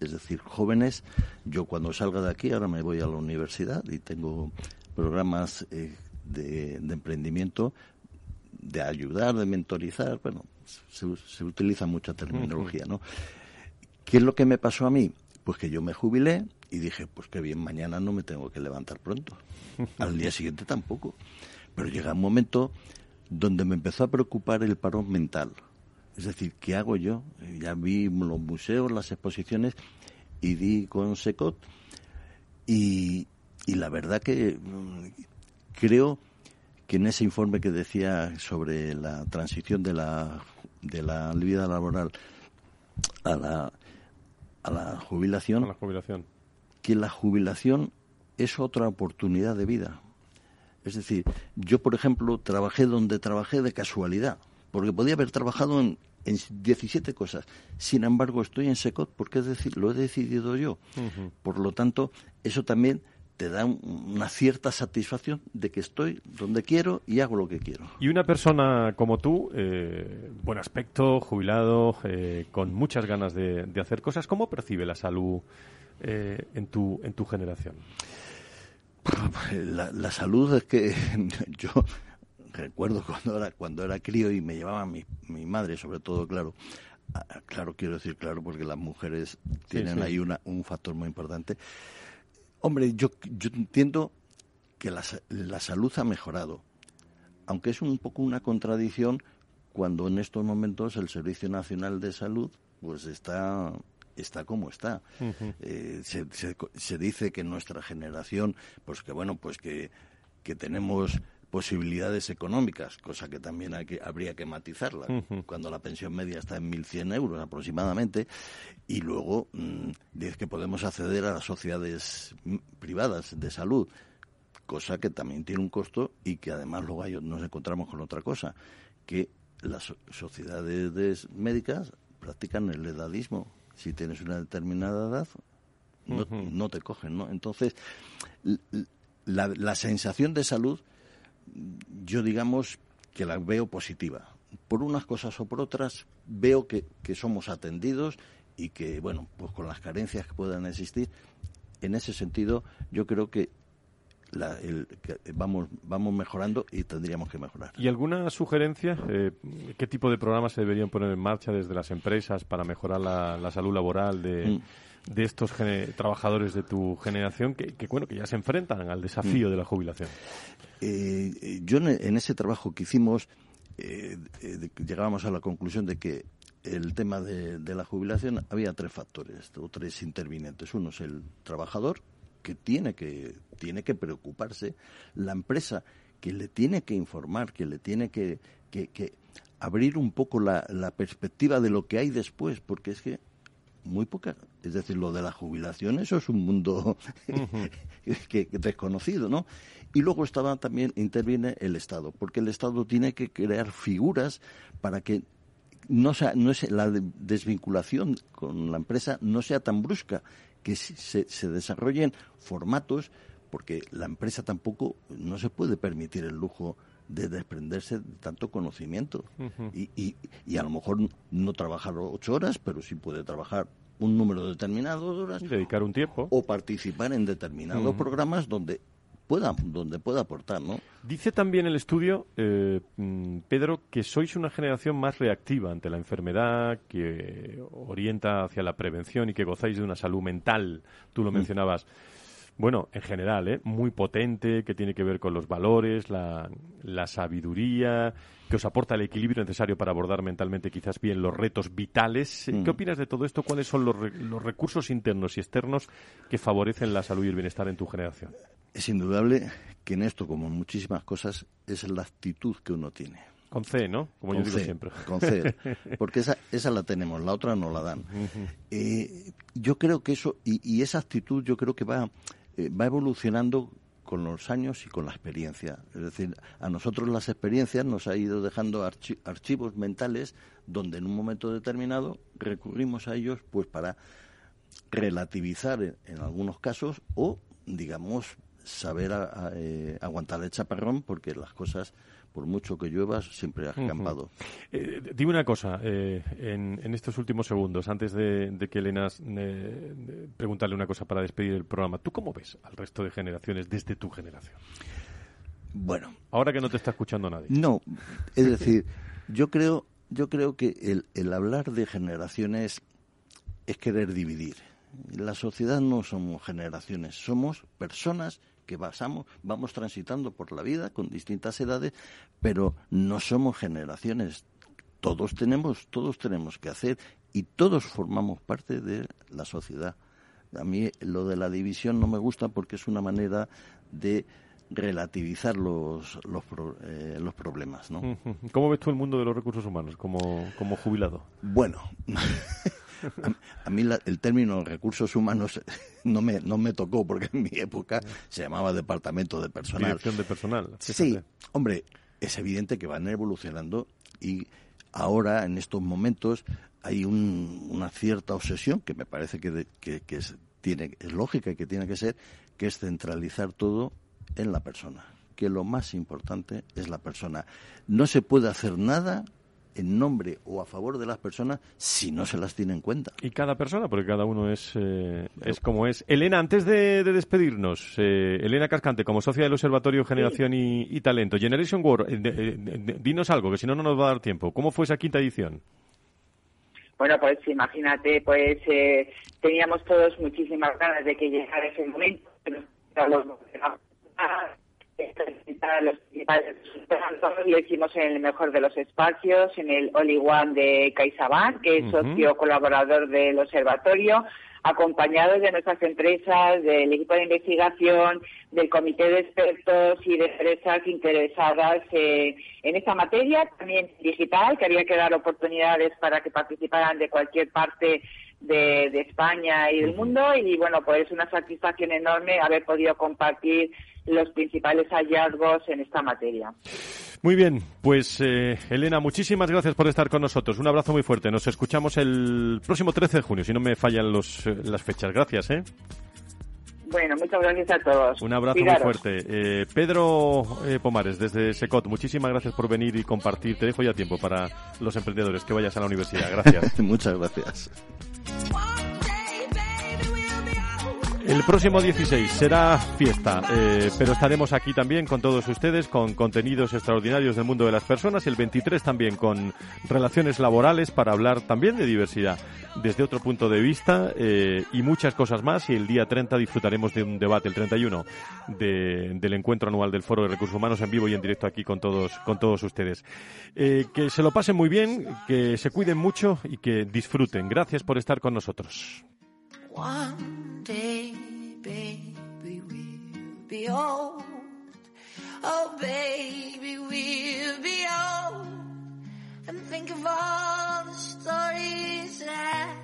Es decir, jóvenes, yo cuando salga de aquí, ahora me voy a la universidad y tengo programas eh, de, emprendimiento, de ayudar, de mentorizar, bueno, se, utiliza mucha terminología, ¿no? ¿Qué es lo que me pasó a mí? Pues que yo me jubilé y dije, pues que bien, mañana no me tengo que levantar pronto. Al día siguiente tampoco. Pero llega un momento donde me empezó a preocupar el parón mental. Es decir, ¿qué hago yo? Ya vi los museos, las exposiciones y di con Secot y, y la verdad que creo que en ese informe que decía sobre la transición de la, de la vida laboral a la, a la jubilación, A la jubilación. que la jubilación es otra oportunidad de vida. Es decir, yo, por ejemplo, trabajé donde trabajé de casualidad, porque podía haber trabajado en, en 17 cosas. Sin embargo, estoy en SECOT porque es decir, lo he decidido yo. Por lo tanto, eso también te da un- una cierta satisfacción de que estoy donde quiero y hago lo que quiero. Y una persona como tú, eh, buen aspecto, jubilado, eh, con muchas ganas de, de hacer cosas, ¿cómo percibe la salud eh, en, tu, en tu generación? La, la salud es que yo recuerdo cuando era cuando era crío y me llevaba mi, mi madre, sobre todo, claro. Ah, Claro, quiero decir claro, porque las mujeres tienen sí. ahí una, un factor muy importante. Hombre, yo, yo entiendo que la, la salud ha mejorado, aunque es un poco una contradicción cuando en estos momentos el Servicio Nacional de Salud pues está está como está. Eh, se, se- se dice que nuestra generación, pues que bueno, pues que, que tenemos posibilidades económicas, cosa que también hay que, habría que matizarla, cuando la pensión media está en 1.100 euros aproximadamente, y luego mm, dice que podemos acceder a las sociedades mm, privadas de salud, cosa que también tiene un costo y que además luego hay- nos encontramos con otra cosa, que las so- sociedades de- médicas practican el edadismo. Si tienes una determinada edad, no, no te cogen, ¿no? Entonces, la, la sensación de salud, yo digamos que la veo positiva. Por unas cosas o por otras, veo que, que somos atendidos y que, bueno, pues con las carencias que puedan existir, en ese sentido, yo creo que, la- el- que vamos, vamos mejorando y tendríamos que mejorar. ¿Y alguna sugerencia? Eh, ¿Qué tipo de programas se deberían poner en marcha desde las empresas para mejorar la, la salud laboral de, Mm. De estos trabajadores de tu generación que, que, bueno, que ya se enfrentan al desafío Mm. de la jubilación? Eh, eh, yo en, ese trabajo que hicimos eh, eh, llegábamos a la conclusión de que el tema de, de la jubilación había tres factores o tres intervinientes. Uno es el trabajador que tiene que tiene que preocuparse, la empresa que le tiene que informar, que le tiene que, que- que abrir un poco la, la perspectiva de lo que hay después, porque es que muy poca, es decir, lo de la jubilación, eso es un mundo que, que desconocido, ¿no? Y luego estaba también, interviene el Estado, porque el Estado tiene que crear figuras para que no sea, no es la de- desvinculación con la empresa no sea tan brusca, que se- se desarrollen formatos, porque la empresa tampoco no se puede permitir el lujo de desprenderse de tanto conocimiento y, y, y a lo mejor no trabajar ocho horas, pero sí puede trabajar un número determinado de horas Dedicar un tiempo. o participar en determinados programas donde pueda donde pueda aportar, ¿no? Dice también el estudio, eh, mm, Pedro, que sois una generación más reactiva ante la enfermedad, que orienta hacia la prevención y que gozáis de una salud mental. Tú lo Mm. mencionabas. Bueno, en general, ¿eh? muy potente, que tiene que ver con los valores, la, la sabiduría, que os aporta el equilibrio necesario para abordar mentalmente quizás bien los retos vitales. Eh, Mm. ¿Qué opinas de todo esto? ¿Cuáles son los, re- los recursos internos y externos que favorecen la salud y el bienestar en tu generación? Es indudable que en esto, como en muchísimas cosas, es la actitud que uno tiene. Con C, ¿no? Como yo digo C, siempre. Con C, porque esa, esa la tenemos, la otra no la dan. Eh, yo creo que eso, y, y esa actitud yo creo que va, eh, va evolucionando con los años y con la experiencia. Es decir, a nosotros las experiencias nos ha ido dejando archi- archivos mentales donde en un momento determinado recurrimos a ellos pues para relativizar en, en algunos casos o, digamos, saber a, eh, aguantar el chaparrón porque las cosas, por mucho que llueva, siempre has campado. Eh, dime una cosa, eh, en, en estos últimos segundos, antes de, de que Elena eh, preguntarle una cosa para despedir el programa, ¿tú cómo ves al resto de generaciones desde tu generación? Bueno, Ahora que no te está escuchando nadie. No, es decir, yo creo, yo creo que el, el hablar de generaciones es querer dividir. La sociedad no somos generaciones, somos personas que basamos, vamos transitando por la vida con distintas edades, pero no somos generaciones. todos tenemos, todos tenemos que hacer y todos formamos parte de la sociedad. A mí lo de la división no me gusta porque es una manera de relativizar los, los, eh, los problemas. ¿no? ¿Cómo ves tú el mundo de los recursos humanos como, como jubilado? Bueno, a, mí el término recursos humanos no me, no me tocó porque en mi época se llamaba departamento de personal. Dirección de personal. Sí, hombre, es evidente que van evolucionando y ahora, en estos momentos, hay una cierta obsesión que me parece que, que, es, tiene, es lógica y que tiene que ser, que es centralizar todo en la persona, que lo más importante es la persona. No se puede hacer nada en nombre o a favor de las personas si no se las tiene en cuenta. Y cada persona, porque cada uno es, eh, es como es. Elena, antes de, despedirnos, eh, Elena Cascante, como socia del Observatorio Generación y, Talento, Generation War, eh, dinos algo, que si no, no nos va a dar tiempo. ¿Cómo fue esa quinta edición? Bueno, pues imagínate, pues teníamos todos muchísimas ganas de que llegara ese momento, los principales lo hicimos en el mejor de los espacios, en el Oli One de CaixaBank, que es socio colaborador del observatorio, acompañados de nuestras empresas, del equipo de investigación, del comité de expertos y de empresas interesadas en esta materia, también digital, que había que dar oportunidades para que participaran de cualquier parte de, de España y del mundo. Y bueno, pues una satisfacción enorme haber podido compartir los principales hallazgos en esta materia. Muy bien, pues eh, Elena, muchísimas gracias por estar con nosotros. Un abrazo muy fuerte. Nos escuchamos el próximo 13 de junio, si no me fallan los, eh, las fechas. Gracias. ¿eh? Bueno, muchas gracias a todos. Un abrazo muy fuerte. Eh, Pedro Pomares, desde Secot, muchísimas gracias por venir y compartir. Te dejo ya tiempo para los emprendedores que vayas a la universidad. Gracias. muchas gracias. El próximo 16 será fiesta, eh, pero estaremos aquí también con todos ustedes con contenidos extraordinarios del mundo de las personas. El 23 también con relaciones laborales para hablar también de diversidad desde otro punto de vista eh, y muchas cosas más. Y el día 30 disfrutaremos de un debate, el 31, del encuentro anual del Foro de Recursos Humanos en vivo y en directo aquí con todos, con todos ustedes. Eh, que se lo pasen muy bien, que se cuiden mucho y que disfruten. Gracias por estar con nosotros. One day, baby, we'll be old. Oh, baby, we'll be old. And think of all the stories that